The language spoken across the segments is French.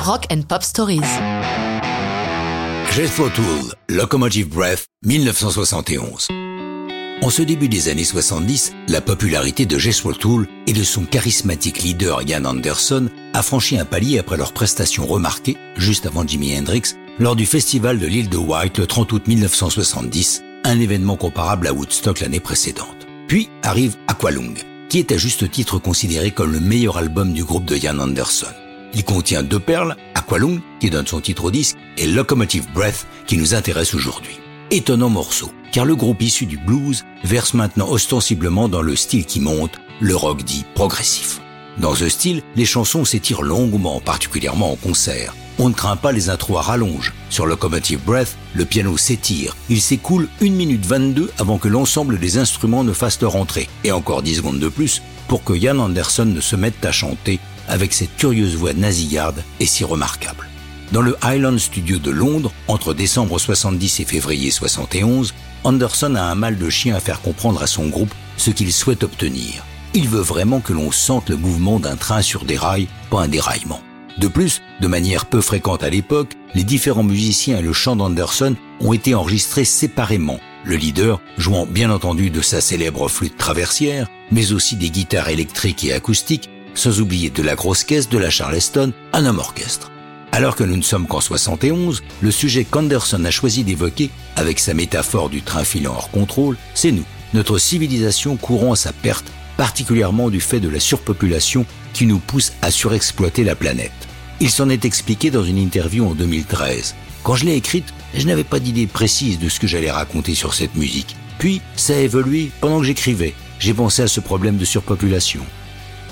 Rock and Pop Stories. Jethro Tull, Locomotive Breath, 1971. En ce début des années 70, la popularité de Jethro Tull et de son charismatique leader Ian Anderson a franchi un palier après leur prestation remarquée, juste avant Jimi Hendrix, lors du festival de l'île de White le 30 août 1970, un événement comparable à Woodstock l'année précédente. Puis arrive Aqualung, qui est à juste titre considéré comme le meilleur album du groupe de Ian Anderson. Il contient deux perles, Aqualung, qui donne son titre au disque, et Locomotive Breath, qui nous intéresse aujourd'hui. Étonnant morceau, car le groupe issu du blues verse maintenant ostensiblement dans le style qui monte, le rock dit progressif. Dans ce style, les chansons s'étirent longuement, particulièrement en concert. On ne craint pas les intros à rallonge. Sur Locomotive Breath, le piano s'étire. Il s'écoule 1 minute 22 avant que l'ensemble des instruments ne fassent leur entrée. Et encore 10 secondes de plus pour que Ian Anderson ne se mette à chanter avec cette curieuse voix nasillarde et si remarquable. Dans le Highland Studio de Londres, entre décembre 70 et février 71, Anderson a un mal de chien à faire comprendre à son groupe ce qu'il souhaite obtenir. Il veut vraiment que l'on sente le mouvement d'un train sur des rails, pas un déraillement. De plus, de manière peu fréquente à l'époque, les différents musiciens et le chant d'Anderson ont été enregistrés séparément, le leader jouant bien entendu de sa célèbre flûte traversière, mais aussi des guitares électriques et acoustiques, sans oublier de la grosse caisse de la Charleston, un homme orchestre. Alors que nous ne sommes qu'en 71, le sujet qu'Anderson a choisi d'évoquer, avec sa métaphore du train filant hors contrôle, c'est nous, notre civilisation courant à sa perte, particulièrement du fait de la surpopulation qui nous pousse à surexploiter la planète. Il s'en est expliqué dans une interview en 2013. Quand je l'ai écrite, je n'avais pas d'idée précise de ce que j'allais raconter sur cette musique. Puis, ça a évolué pendant que j'écrivais. J'ai pensé à ce problème de surpopulation.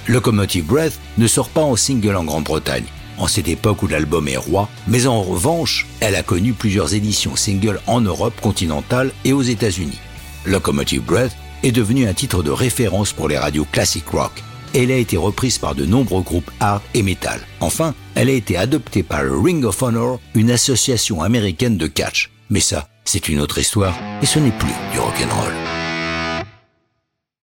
Locomotive Breath ne sort pas en single en Grande-Bretagne, en cette époque où l'album est roi, mais en revanche, elle a connu plusieurs éditions single en Europe continentale et aux États-Unis. Locomotive Breath est devenue un titre de référence pour les radios classic rock. Elle a été reprise par de nombreux groupes hard et metal. Enfin, elle a été adoptée par Ring of Honor, une association américaine de catch. Mais ça, c'est une autre histoire et ce n'est plus du rock'n'roll.